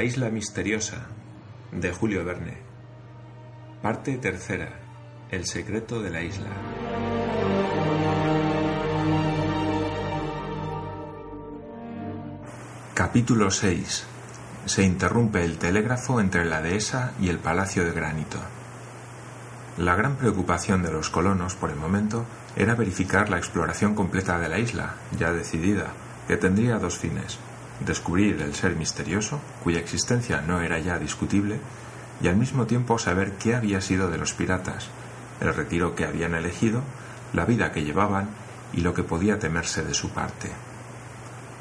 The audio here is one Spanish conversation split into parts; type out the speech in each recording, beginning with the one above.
La isla misteriosa de Julio Verne. Parte tercera. El secreto de la isla. Capítulo 6. Se interrumpe el telégrafo entre la dehesa y el Palacio de Granito. La gran preocupación de los colonos por el momento era verificar la exploración completa de la isla, ya decidida, que tendría dos fines descubrir el ser misterioso, cuya existencia no era ya discutible, y al mismo tiempo saber qué había sido de los piratas, el retiro que habían elegido, la vida que llevaban y lo que podía temerse de su parte.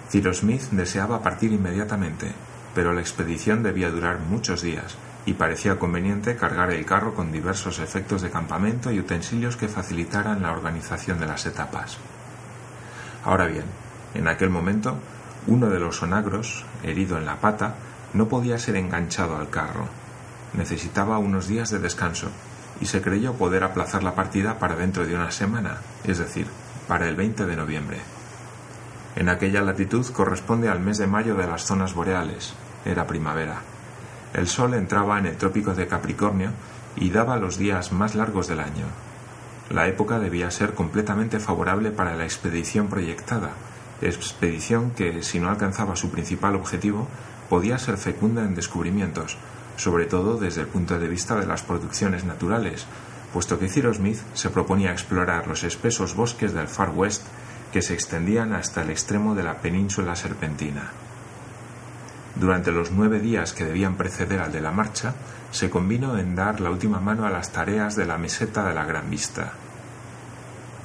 Cyrus Smith deseaba partir inmediatamente, pero la expedición debía durar muchos días y parecía conveniente cargar el carro con diversos efectos de campamento y utensilios que facilitaran la organización de las etapas. Ahora bien, en aquel momento uno de los onagros, herido en la pata, no podía ser enganchado al carro. Necesitaba unos días de descanso y se creyó poder aplazar la partida para dentro de una semana, es decir, para el 20 de noviembre. En aquella latitud corresponde al mes de mayo de las zonas boreales, era primavera. El sol entraba en el trópico de Capricornio y daba los días más largos del año. La época debía ser completamente favorable para la expedición proyectada, expedición que, si no alcanzaba su principal objetivo, podía ser fecunda en descubrimientos, sobre todo desde el punto de vista de las producciones naturales, puesto que Cyrus Smith se proponía explorar los espesos bosques del Far West que se extendían hasta el extremo de la península serpentina. Durante los nueve días que debían preceder al de la marcha, se convino en dar la última mano a las tareas de la meseta de la Gran Vista.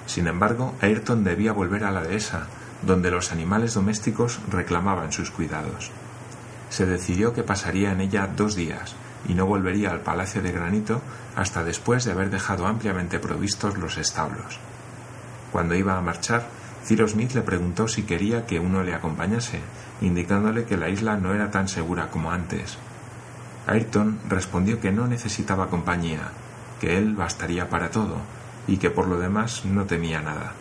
Sin embargo, Ayrton debía volver a la dehesa, donde los animales domésticos reclamaban sus cuidados. Se decidió que pasaría en ella dos días y no volvería al Palacio de Granito hasta después de haber dejado ampliamente provistos los establos. Cuando iba a marchar, Cyrus Smith le preguntó si quería que uno le acompañase, indicándole que la isla no era tan segura como antes. Ayrton respondió que no necesitaba compañía, que él bastaría para todo y que por lo demás no temía nada.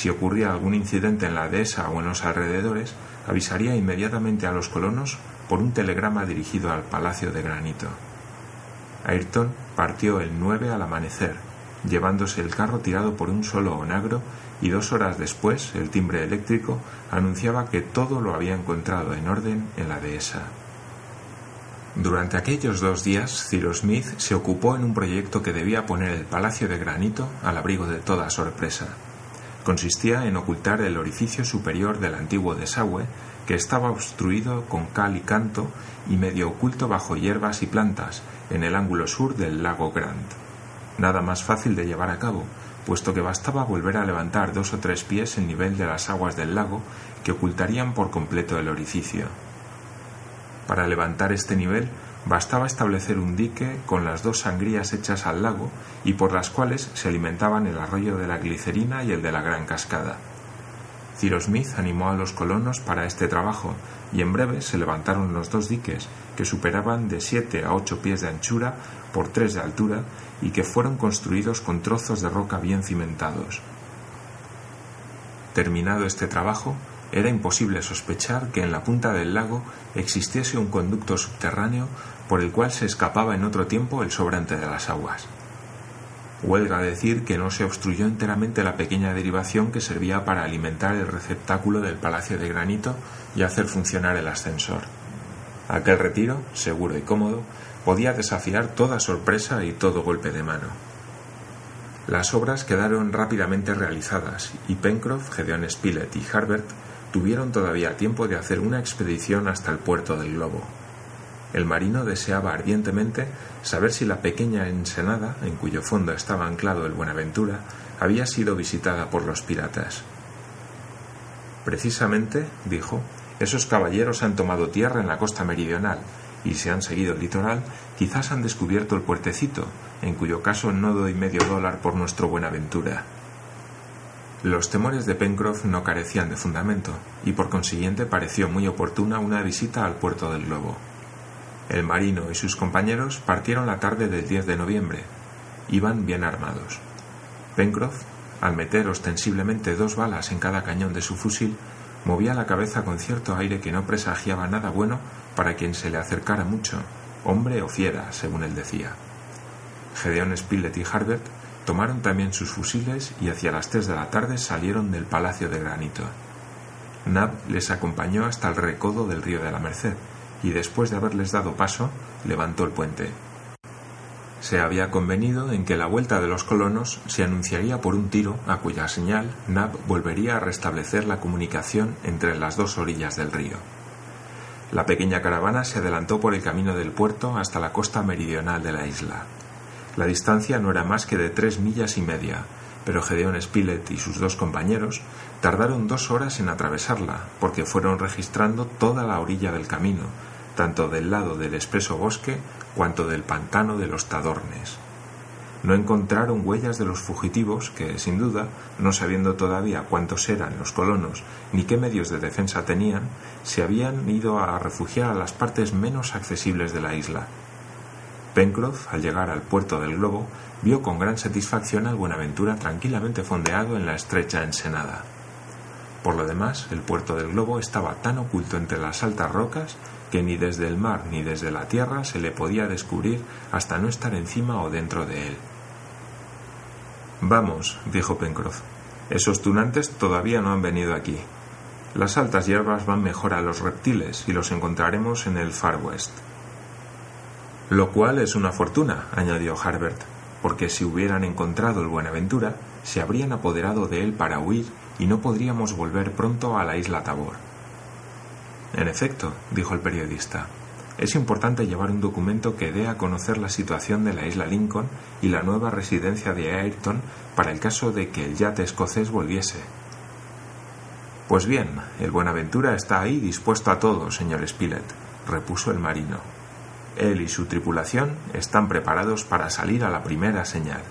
Si ocurría algún incidente en la dehesa o en los alrededores, avisaría inmediatamente a los colonos por un telegrama dirigido al Palacio de Granito. Ayrton partió el 9 al amanecer, llevándose el carro tirado por un solo onagro y dos horas después el timbre eléctrico anunciaba que todo lo había encontrado en orden en la dehesa. Durante aquellos dos días, Cyrus Smith se ocupó en un proyecto que debía poner el Palacio de Granito al abrigo de toda sorpresa consistía en ocultar el orificio superior del antiguo desagüe que estaba obstruido con cal y canto y medio oculto bajo hierbas y plantas en el ángulo sur del lago Grant. Nada más fácil de llevar a cabo, puesto que bastaba volver a levantar dos o tres pies el nivel de las aguas del lago que ocultarían por completo el orificio. Para levantar este nivel Bastaba establecer un dique con las dos sangrías hechas al lago y por las cuales se alimentaban el arroyo de la glicerina y el de la gran cascada. Cyrus Smith animó a los colonos para este trabajo y en breve se levantaron los dos diques que superaban de siete a ocho pies de anchura por tres de altura y que fueron construidos con trozos de roca bien cimentados. Terminado este trabajo, era imposible sospechar que en la punta del lago existiese un conducto subterráneo por el cual se escapaba en otro tiempo el sobrante de las aguas. Huelga decir que no se obstruyó enteramente la pequeña derivación que servía para alimentar el receptáculo del Palacio de Granito y hacer funcionar el ascensor. Aquel retiro, seguro y cómodo, podía desafiar toda sorpresa y todo golpe de mano. Las obras quedaron rápidamente realizadas y Pencroff, Gedeon Spilett y Harbert tuvieron todavía tiempo de hacer una expedición hasta el puerto del globo. El marino deseaba ardientemente saber si la pequeña ensenada, en cuyo fondo estaba anclado el Buenaventura, había sido visitada por los piratas. Precisamente, dijo, esos caballeros han tomado tierra en la costa meridional y si han seguido el litoral, quizás han descubierto el puertecito, en cuyo caso no doy medio dólar por nuestro Buenaventura. Los temores de Pencroff no carecían de fundamento, y por consiguiente pareció muy oportuna una visita al puerto del Globo. El marino y sus compañeros partieron la tarde del 10 de noviembre. Iban bien armados. Pencroff, al meter ostensiblemente dos balas en cada cañón de su fusil, movía la cabeza con cierto aire que no presagiaba nada bueno para quien se le acercara mucho, hombre o fiera, según él decía. Gedeón Spilett y Harbert tomaron también sus fusiles y hacia las tres de la tarde salieron del Palacio de Granito. Nab les acompañó hasta el recodo del río de la Merced y después de haberles dado paso, levantó el puente. Se había convenido en que la vuelta de los colonos se anunciaría por un tiro a cuya señal Nab volvería a restablecer la comunicación entre las dos orillas del río. La pequeña caravana se adelantó por el camino del puerto hasta la costa meridional de la isla. La distancia no era más que de tres millas y media, pero Gedeón Spilett y sus dos compañeros tardaron dos horas en atravesarla, porque fueron registrando toda la orilla del camino, tanto del lado del espeso bosque cuanto del pantano de los Tadornes. No encontraron huellas de los fugitivos que, sin duda, no sabiendo todavía cuántos eran los colonos ni qué medios de defensa tenían, se habían ido a refugiar a las partes menos accesibles de la isla. Pencroff, al llegar al puerto del globo, vio con gran satisfacción al Buenaventura tranquilamente fondeado en la estrecha ensenada. Por lo demás, el puerto del globo estaba tan oculto entre las altas rocas que ni desde el mar ni desde la tierra se le podía descubrir hasta no estar encima o dentro de él. Vamos, dijo Pencroff. Esos tunantes todavía no han venido aquí. Las altas hierbas van mejor a los reptiles y los encontraremos en el Far West. Lo cual es una fortuna, añadió Harbert, porque si hubieran encontrado el Buenaventura, se habrían apoderado de él para huir y no podríamos volver pronto a la isla Tabor. En efecto, dijo el periodista, es importante llevar un documento que dé a conocer la situación de la isla Lincoln y la nueva residencia de Ayrton para el caso de que el yate escocés volviese. Pues bien, el Buenaventura está ahí dispuesto a todo, señor Spilett, repuso el marino. Él y su tripulación están preparados para salir a la primera señal.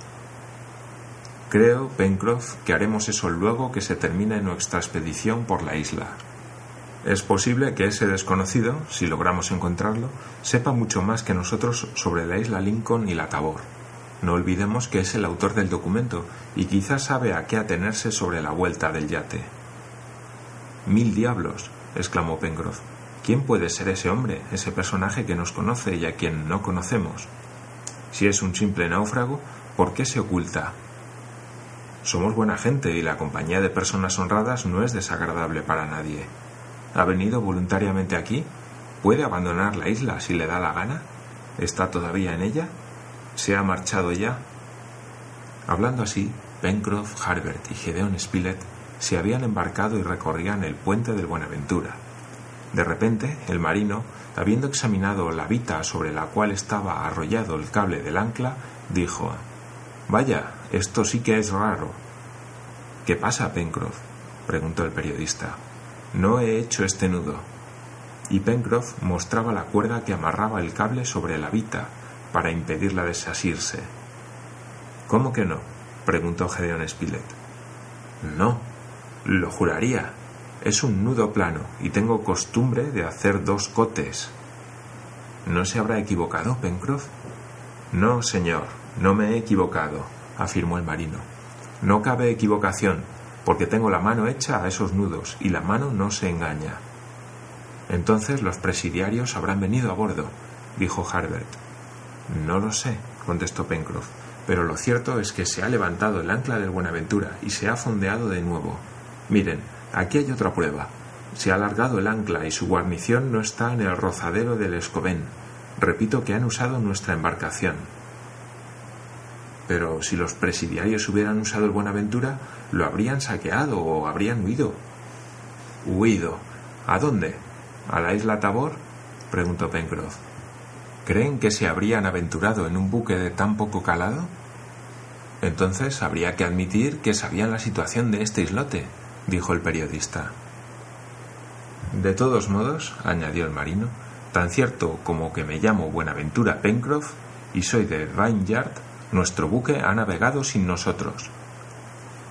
Creo, Pencroff, que haremos eso luego que se termine nuestra expedición por la isla. Es posible que ese desconocido, si logramos encontrarlo, sepa mucho más que nosotros sobre la isla Lincoln y la Tabor. No olvidemos que es el autor del documento y quizás sabe a qué atenerse sobre la vuelta del yate. Mil diablos, exclamó Pencroff. ¿Quién puede ser ese hombre, ese personaje que nos conoce y a quien no conocemos? Si es un simple náufrago, ¿por qué se oculta? Somos buena gente y la compañía de personas honradas no es desagradable para nadie. ¿Ha venido voluntariamente aquí? ¿Puede abandonar la isla si le da la gana? ¿Está todavía en ella? ¿Se ha marchado ya? Hablando así, Pencroff, Harbert y Gedeon Spilett se habían embarcado y recorrían el puente del Buenaventura. De repente, el marino, habiendo examinado la vita sobre la cual estaba arrollado el cable del ancla, dijo Vaya, esto sí que es raro. ¿Qué pasa, Pencroff? preguntó el periodista. No he hecho este nudo. Y Pencroff mostraba la cuerda que amarraba el cable sobre la vita para impedirla desasirse. ¿Cómo que no? preguntó Gedeón Spilett. No, lo juraría. Es un nudo plano y tengo costumbre de hacer dos cotes. ¿No se habrá equivocado, Pencroff? No, señor, no me he equivocado, afirmó el marino. No cabe equivocación, porque tengo la mano hecha a esos nudos y la mano no se engaña. Entonces los presidiarios habrán venido a bordo, dijo Harbert. No lo sé, contestó Pencroff, pero lo cierto es que se ha levantado el ancla del Buenaventura y se ha fondeado de nuevo. Miren, aquí hay otra prueba. Se ha alargado el ancla y su guarnición no está en el rozadero del Escobén. Repito que han usado nuestra embarcación. Pero si los presidiarios hubieran usado el Buenaventura, lo habrían saqueado o habrían huido. ¿Huido? ¿A dónde? ¿A la isla Tabor? preguntó Pencroff. ¿Creen que se habrían aventurado en un buque de tan poco calado? Entonces habría que admitir que sabían la situación de este islote, dijo el periodista. De todos modos, añadió el marino, tan cierto como que me llamo Buenaventura Pencroff y soy de Vineyard, nuestro buque ha navegado sin nosotros.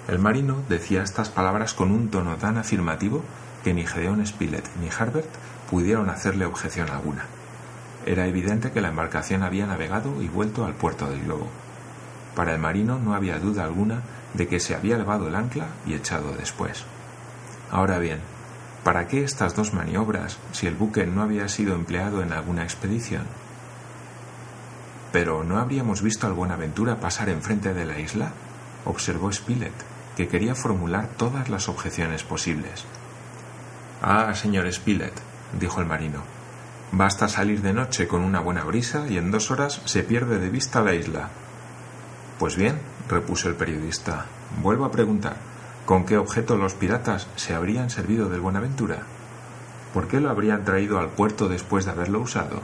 El marino decía estas palabras con un tono tan afirmativo que ni Gedeón Spilett ni Harbert pudieron hacerle objeción alguna. Era evidente que la embarcación había navegado y vuelto al puerto del globo. Para el marino no había duda alguna de que se había levado el ancla y echado después. Ahora bien, ¿Para qué estas dos maniobras si el buque no había sido empleado en alguna expedición? Pero ¿no habríamos visto al Buenaventura pasar enfrente de la isla? observó Spilett, que quería formular todas las objeciones posibles. Ah, señor Spilett, dijo el marino, basta salir de noche con una buena brisa y en dos horas se pierde de vista la isla. Pues bien, repuso el periodista, vuelvo a preguntar, ¿con qué objeto los piratas se habrían servido del Buenaventura? ¿Por qué lo habrían traído al puerto después de haberlo usado?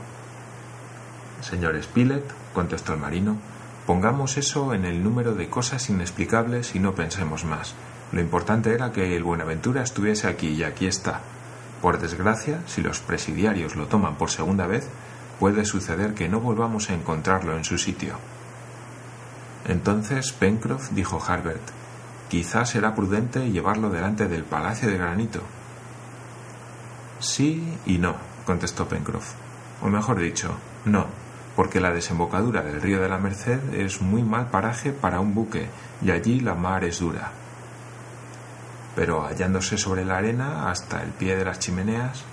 Señor Spilett, contestó el marino, pongamos eso en el número de cosas inexplicables y no pensemos más. Lo importante era que el Buenaventura estuviese aquí y aquí está. Por desgracia, si los presidiarios lo toman por segunda vez, puede suceder que no volvamos a encontrarlo en su sitio. Entonces Pencroff dijo Harbert, quizás será prudente llevarlo delante del Palacio de Granito. Sí y no, contestó Pencroff. O mejor dicho, no, porque la desembocadura del río de la Merced es muy mal paraje para un buque y allí la mar es dura. Pero hallándose sobre la arena hasta el pie de las chimeneas.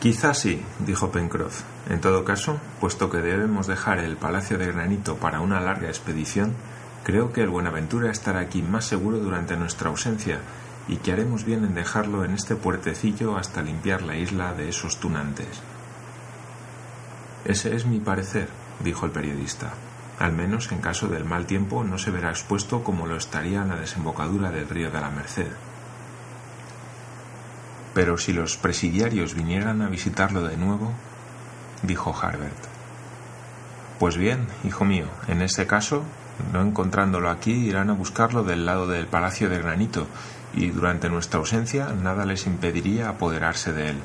Quizás sí, dijo Pencroff. En todo caso, puesto que debemos dejar el Palacio de Granito para una larga expedición, creo que el Buenaventura estará aquí más seguro durante nuestra ausencia y que haremos bien en dejarlo en este puertecillo hasta limpiar la isla de esos tunantes. Ese es mi parecer, dijo el periodista. Al menos en caso del mal tiempo no se verá expuesto como lo estaría en la desembocadura del río de la Merced. Pero si los presidiarios vinieran a visitarlo de nuevo, dijo Harbert. Pues bien, hijo mío, en ese caso, no encontrándolo aquí, irán a buscarlo del lado del Palacio de Granito, y durante nuestra ausencia nada les impediría apoderarse de él.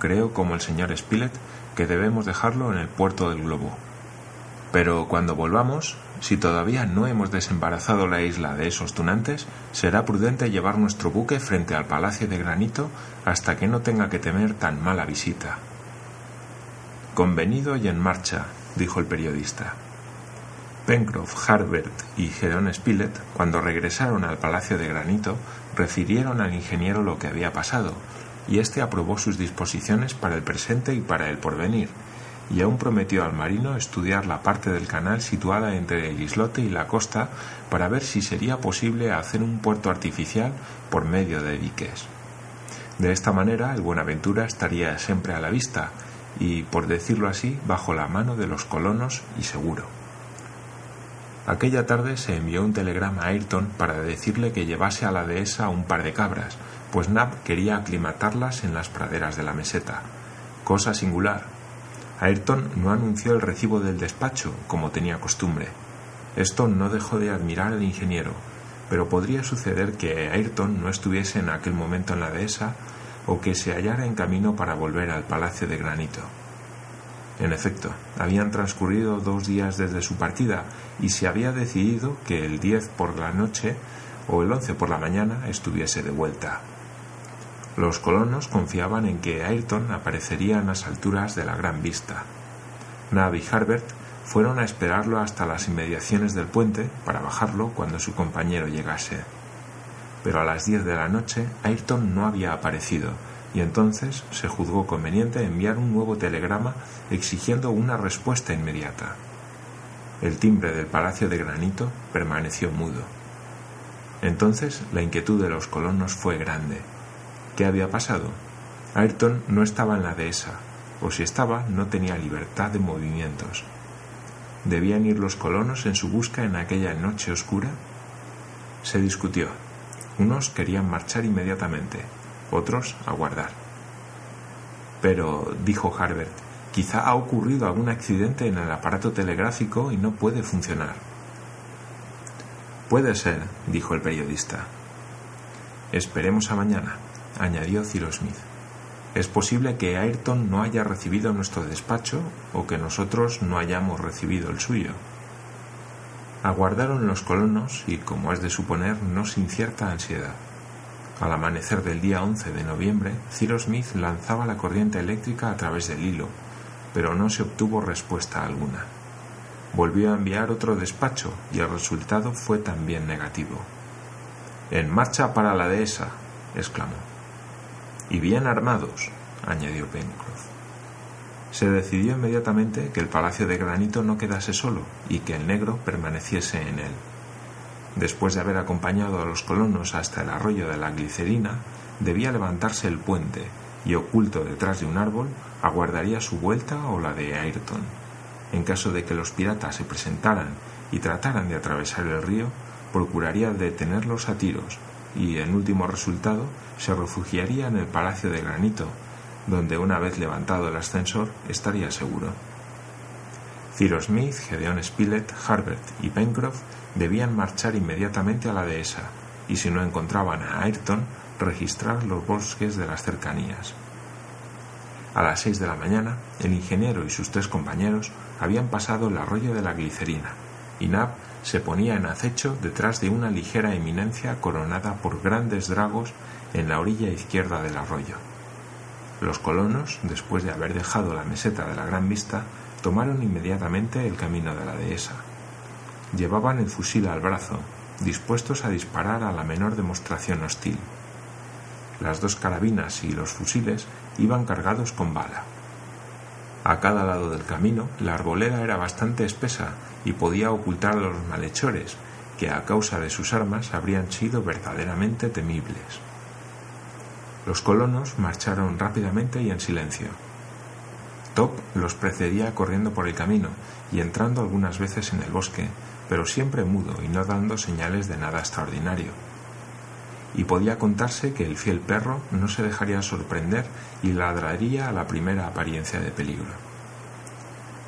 Creo, como el señor Spilett, que debemos dejarlo en el puerto del globo. Pero cuando volvamos, si todavía no hemos desembarazado la isla de esos tunantes, será prudente llevar nuestro buque frente al Palacio de Granito hasta que no tenga que temer tan mala visita. Convenido y en marcha, dijo el periodista. Pencroff, Harbert y Gedeon Spilett, cuando regresaron al Palacio de Granito, refirieron al ingeniero lo que había pasado, y éste aprobó sus disposiciones para el presente y para el porvenir, y aún prometió al marino estudiar la parte del canal situada entre el islote y la costa para ver si sería posible hacer un puerto artificial por medio de diques. De esta manera el Buenaventura estaría siempre a la vista y, por decirlo así, bajo la mano de los colonos y seguro. Aquella tarde se envió un telegrama a Ayrton para decirle que llevase a la dehesa un par de cabras, pues Nab quería aclimatarlas en las praderas de la meseta. Cosa singular. Ayrton no anunció el recibo del despacho, como tenía costumbre. Esto no dejó de admirar al ingeniero, pero podría suceder que Ayrton no estuviese en aquel momento en la dehesa o que se hallara en camino para volver al Palacio de Granito. En efecto, habían transcurrido dos días desde su partida y se había decidido que el 10 por la noche o el 11 por la mañana estuviese de vuelta. Los colonos confiaban en que Ayrton aparecería en las alturas de la Gran Vista. Nab y Harbert fueron a esperarlo hasta las inmediaciones del puente para bajarlo cuando su compañero llegase. Pero a las diez de la noche Ayrton no había aparecido, y entonces se juzgó conveniente enviar un nuevo telegrama exigiendo una respuesta inmediata. El timbre del Palacio de Granito permaneció mudo. Entonces la inquietud de los colonos fue grande ¿Qué había pasado? Ayrton no estaba en la dehesa, o si estaba, no tenía libertad de movimientos. ¿Debían ir los colonos en su busca en aquella noche oscura? Se discutió. Unos querían marchar inmediatamente, otros aguardar. Pero, dijo Harbert, quizá ha ocurrido algún accidente en el aparato telegráfico y no puede funcionar. Puede ser, dijo el periodista. Esperemos a mañana añadió Cyrus Smith. Es posible que Ayrton no haya recibido nuestro despacho o que nosotros no hayamos recibido el suyo. Aguardaron los colonos y, como es de suponer, no sin cierta ansiedad. Al amanecer del día 11 de noviembre, Cyrus Smith lanzaba la corriente eléctrica a través del hilo, pero no se obtuvo respuesta alguna. Volvió a enviar otro despacho y el resultado fue también negativo. En marcha para la dehesa, exclamó. Y bien armados, añadió Pencroff. Se decidió inmediatamente que el palacio de granito no quedase solo y que el negro permaneciese en él. Después de haber acompañado a los colonos hasta el arroyo de la glicerina, debía levantarse el puente y, oculto detrás de un árbol, aguardaría su vuelta o la de Ayrton. En caso de que los piratas se presentaran y trataran de atravesar el río, procuraría detenerlos a tiros y, en último resultado, se refugiaría en el palacio de granito, donde una vez levantado el ascensor estaría seguro. Cyrus Smith, Gedeon Spilett, Harbert y Pencroff debían marchar inmediatamente a la dehesa y si no encontraban a Ayrton, registrar los bosques de las cercanías. A las seis de la mañana, el ingeniero y sus tres compañeros habían pasado el arroyo de la glicerina, y Nab se ponía en acecho detrás de una ligera eminencia coronada por grandes dragos en la orilla izquierda del arroyo. Los colonos, después de haber dejado la meseta de la Gran Vista, tomaron inmediatamente el camino de la dehesa. Llevaban el fusil al brazo, dispuestos a disparar a la menor demostración hostil. Las dos carabinas y los fusiles iban cargados con bala. A cada lado del camino la arboleda era bastante espesa y podía ocultar a los malhechores, que a causa de sus armas habrían sido verdaderamente temibles. Los colonos marcharon rápidamente y en silencio. Top los precedía corriendo por el camino y entrando algunas veces en el bosque, pero siempre mudo y no dando señales de nada extraordinario. Y podía contarse que el fiel perro no se dejaría sorprender y ladraría a la primera apariencia de peligro.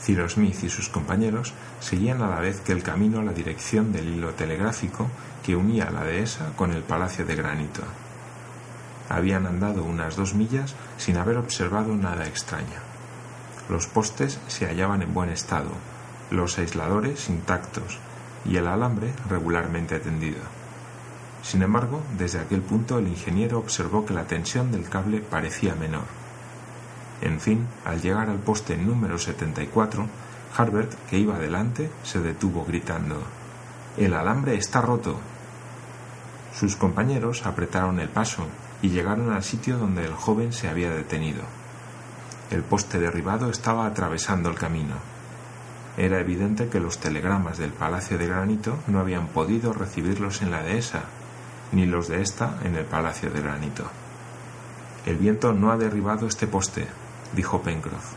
Cyrus Smith y sus compañeros seguían a la vez que el camino la dirección del hilo telegráfico que unía la dehesa con el palacio de granito. Habían andado unas dos millas sin haber observado nada extraño. Los postes se hallaban en buen estado, los aisladores intactos y el alambre regularmente tendido. Sin embargo, desde aquel punto el ingeniero observó que la tensión del cable parecía menor. En fin, al llegar al poste número 74, Harbert, que iba adelante, se detuvo gritando El alambre está roto. Sus compañeros apretaron el paso y llegaron al sitio donde el joven se había detenido. El poste derribado estaba atravesando el camino. Era evidente que los telegramas del Palacio de Granito no habían podido recibirlos en la dehesa, ni los de ésta en el Palacio de Granito. El viento no ha derribado este poste, dijo Pencroff.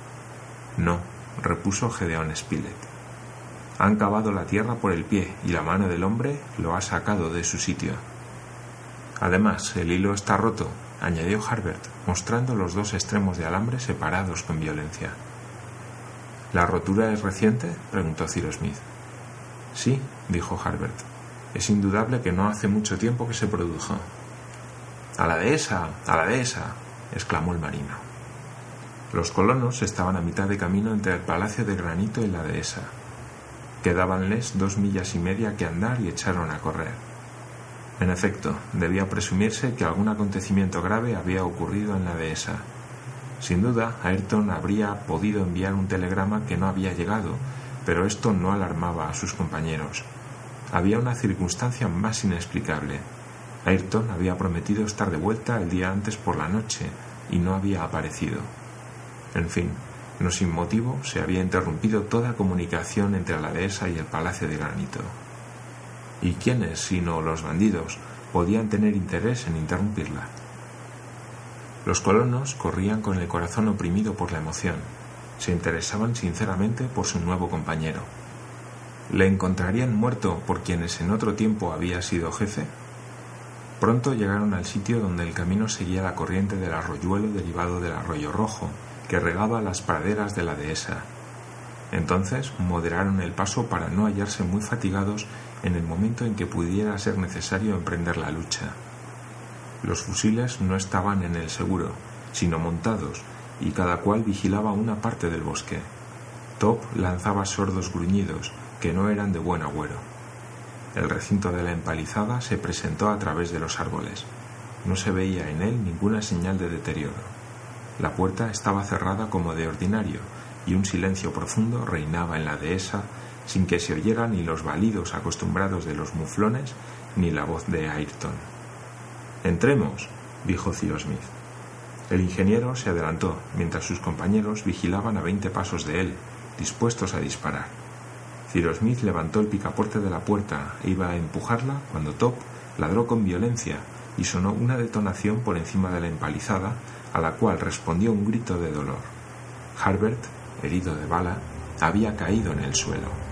No, repuso Gedeón Spilett. Han cavado la tierra por el pie y la mano del hombre lo ha sacado de su sitio. Además, el hilo está roto, añadió Harbert, mostrando los dos extremos de alambre separados con violencia. ¿La rotura es reciente? preguntó Cyrus Smith. Sí, dijo Harbert. Es indudable que no hace mucho tiempo que se produjo. A la dehesa, a la dehesa, exclamó el marino. Los colonos estaban a mitad de camino entre el palacio de granito y la dehesa. Quedábanles dos millas y media que andar y echaron a correr. En efecto, debía presumirse que algún acontecimiento grave había ocurrido en la dehesa. Sin duda, Ayrton habría podido enviar un telegrama que no había llegado, pero esto no alarmaba a sus compañeros. Había una circunstancia más inexplicable. Ayrton había prometido estar de vuelta el día antes por la noche y no había aparecido. En fin, no sin motivo se había interrumpido toda comunicación entre la dehesa y el Palacio de Granito. ¿Y quiénes, sino los bandidos, podían tener interés en interrumpirla? Los colonos corrían con el corazón oprimido por la emoción. Se interesaban sinceramente por su nuevo compañero. ¿Le encontrarían muerto por quienes en otro tiempo había sido jefe? Pronto llegaron al sitio donde el camino seguía la corriente del arroyuelo derivado del arroyo rojo, que regaba las praderas de la dehesa. Entonces moderaron el paso para no hallarse muy fatigados en el momento en que pudiera ser necesario emprender la lucha. Los fusiles no estaban en el seguro, sino montados, y cada cual vigilaba una parte del bosque. Top lanzaba sordos gruñidos, que no eran de buen agüero. El recinto de la empalizada se presentó a través de los árboles. No se veía en él ninguna señal de deterioro. La puerta estaba cerrada como de ordinario, y un silencio profundo reinaba en la dehesa sin que se oyeran ni los balidos acostumbrados de los muflones ni la voz de Ayrton. Entremos, dijo Cyrus Smith. El ingeniero se adelantó, mientras sus compañeros vigilaban a veinte pasos de él, dispuestos a disparar. Ciro Smith levantó el picaporte de la puerta e iba a empujarla cuando Top ladró con violencia y sonó una detonación por encima de la empalizada, a la cual respondió un grito de dolor. Harbert, herido de bala, había caído en el suelo.